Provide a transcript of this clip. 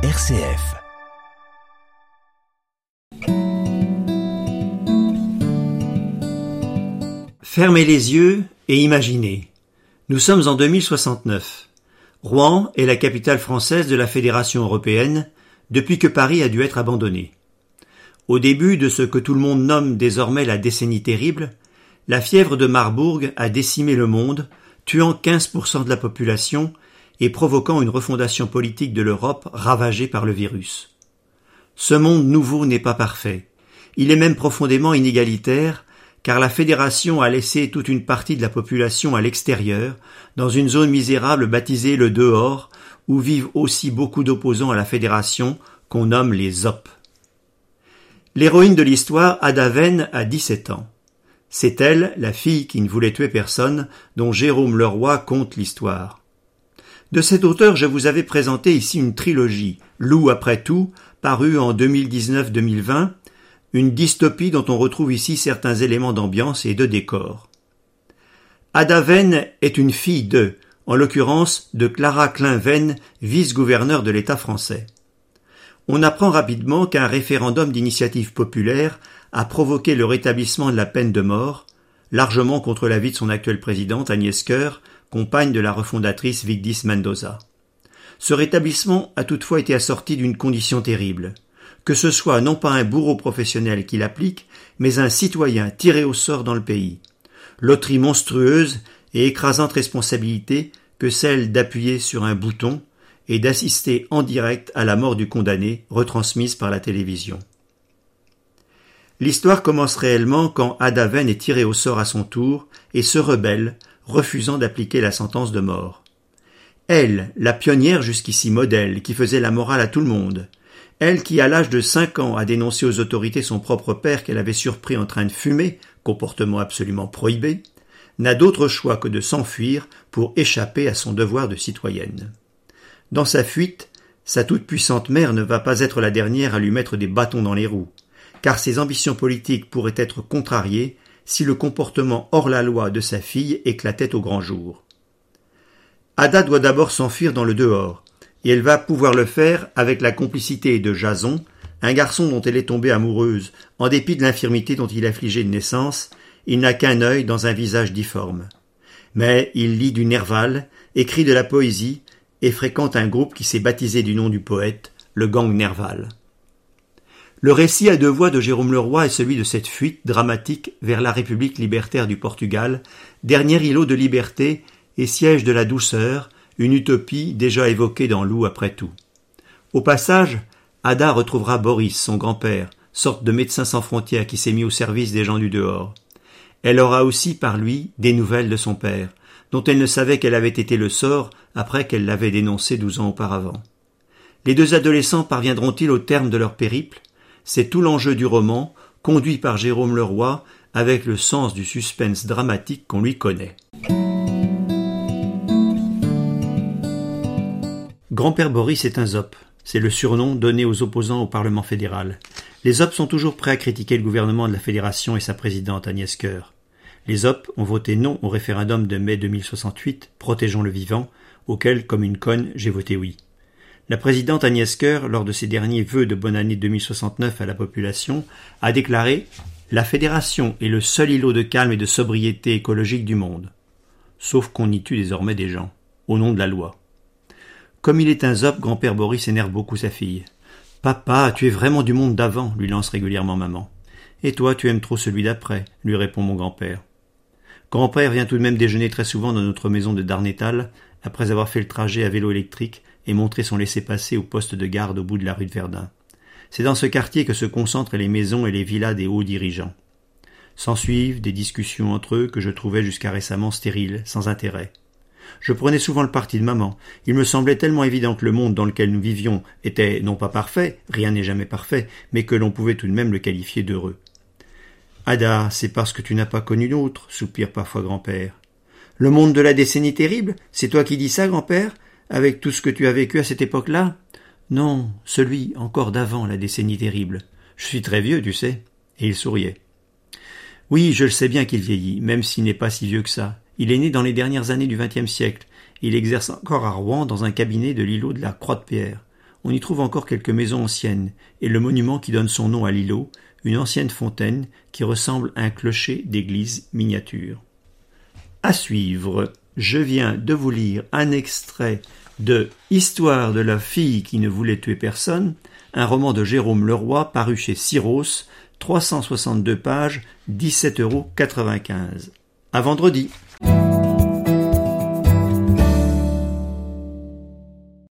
RCF. Fermez les yeux et imaginez. Nous sommes en 2069. Rouen est la capitale française de la Fédération européenne depuis que Paris a dû être abandonné. Au début de ce que tout le monde nomme désormais la décennie terrible, la fièvre de Marbourg a décimé le monde, tuant 15% de la population et provoquant une refondation politique de l'Europe ravagée par le virus. Ce monde nouveau n'est pas parfait. Il est même profondément inégalitaire, car la Fédération a laissé toute une partie de la population à l'extérieur, dans une zone misérable baptisée le dehors, où vivent aussi beaucoup d'opposants à la Fédération qu'on nomme les OP. L'héroïne de l'histoire, Ada Venn, a 17 ans. C'est elle, la fille qui ne voulait tuer personne, dont Jérôme Leroy conte l'histoire. De cet auteur, je vous avais présenté ici une trilogie, Loup après tout, parue en 2019-2020, une dystopie dont on retrouve ici certains éléments d'ambiance et de décor. Ada Venn est une fille de, en l'occurrence de Clara Klein-Venn, vice-gouverneur de l'État français. On apprend rapidement qu'un référendum d'initiative populaire a provoqué le rétablissement de la peine de mort, largement contre l'avis de son actuelle présidente Agnès Coeur, compagne de la refondatrice Vigdis Mendoza. Ce rétablissement a toutefois été assorti d'une condition terrible, que ce soit non pas un bourreau professionnel qui l'applique, mais un citoyen tiré au sort dans le pays. Loterie monstrueuse et écrasante responsabilité que celle d'appuyer sur un bouton et d'assister en direct à la mort du condamné retransmise par la télévision. L'histoire commence réellement quand Adaven est tiré au sort à son tour et se rebelle refusant d'appliquer la sentence de mort. Elle, la pionnière jusqu'ici modèle, qui faisait la morale à tout le monde, elle qui, à l'âge de cinq ans, a dénoncé aux autorités son propre père qu'elle avait surpris en train de fumer, comportement absolument prohibé, n'a d'autre choix que de s'enfuir pour échapper à son devoir de citoyenne. Dans sa fuite, sa toute-puissante mère ne va pas être la dernière à lui mettre des bâtons dans les roues, car ses ambitions politiques pourraient être contrariées si le comportement hors la loi de sa fille éclatait au grand jour. Ada doit d'abord s'enfuir dans le dehors, et elle va pouvoir le faire avec la complicité de Jason, un garçon dont elle est tombée amoureuse, en dépit de l'infirmité dont il affligé de naissance, il n'a qu'un œil dans un visage difforme. Mais il lit du Nerval, écrit de la poésie, et fréquente un groupe qui s'est baptisé du nom du poète, le gang Nerval. Le récit à deux voix de Jérôme Leroy est celui de cette fuite dramatique vers la République libertaire du Portugal, dernier îlot de liberté et siège de la douceur, une utopie déjà évoquée dans Loup après tout. Au passage, Ada retrouvera Boris, son grand-père, sorte de médecin sans frontières qui s'est mis au service des gens du dehors. Elle aura aussi par lui des nouvelles de son père, dont elle ne savait qu'elle avait été le sort après qu'elle l'avait dénoncé douze ans auparavant. Les deux adolescents parviendront-ils au terme de leur périple? C'est tout l'enjeu du roman, conduit par Jérôme Leroy avec le sens du suspense dramatique qu'on lui connaît. Grand-père Boris est un ZOP. C'est le surnom donné aux opposants au Parlement fédéral. Les ZOP sont toujours prêts à critiquer le gouvernement de la Fédération et sa présidente Agnès Coeur. Les ZOP ont voté non au référendum de mai 2068, Protégeons le vivant, auquel, comme une conne, j'ai voté oui. La présidente Agnès Coeur, lors de ses derniers vœux de bonne année 2069 à la population, a déclaré La Fédération est le seul îlot de calme et de sobriété écologique du monde. Sauf qu'on y tue désormais des gens, au nom de la loi. Comme il est un zop, grand-père Boris énerve beaucoup sa fille. Papa, tu es vraiment du monde d'avant, lui lance régulièrement maman. Et toi, tu aimes trop celui d'après, lui répond mon grand-père. Grand-père vient tout de même déjeuner très souvent dans notre maison de Darnétal, après avoir fait le trajet à vélo électrique et montrer son laissez-passer au poste de garde au bout de la rue de Verdun. C'est dans ce quartier que se concentrent les maisons et les villas des hauts dirigeants. S'ensuivent des discussions entre eux que je trouvais jusqu'à récemment stériles, sans intérêt. Je prenais souvent le parti de maman. Il me semblait tellement évident que le monde dans lequel nous vivions était non pas parfait, rien n'est jamais parfait, mais que l'on pouvait tout de même le qualifier d'heureux. Ada, c'est parce que tu n'as pas connu l'autre, soupire parfois grand-père. Le monde de la décennie terrible, c'est toi qui dis ça, grand-père avec tout ce que tu as vécu à cette époque-là? Non, celui encore d'avant la décennie terrible. Je suis très vieux, tu sais. Et il souriait. Oui, je le sais bien qu'il vieillit, même s'il n'est pas si vieux que ça. Il est né dans les dernières années du XXe siècle. Il exerce encore à Rouen dans un cabinet de l'îlot de la Croix de Pierre. on y trouve encore quelques maisons anciennes et le monument qui donne son nom à l'îlot, une ancienne fontaine qui ressemble à un clocher d'église miniature. À suivre, je viens de vous lire un extrait de Histoire de la fille qui ne voulait tuer personne, un roman de Jérôme Leroy paru chez Syros, 362 pages, 17,95 euros. À vendredi.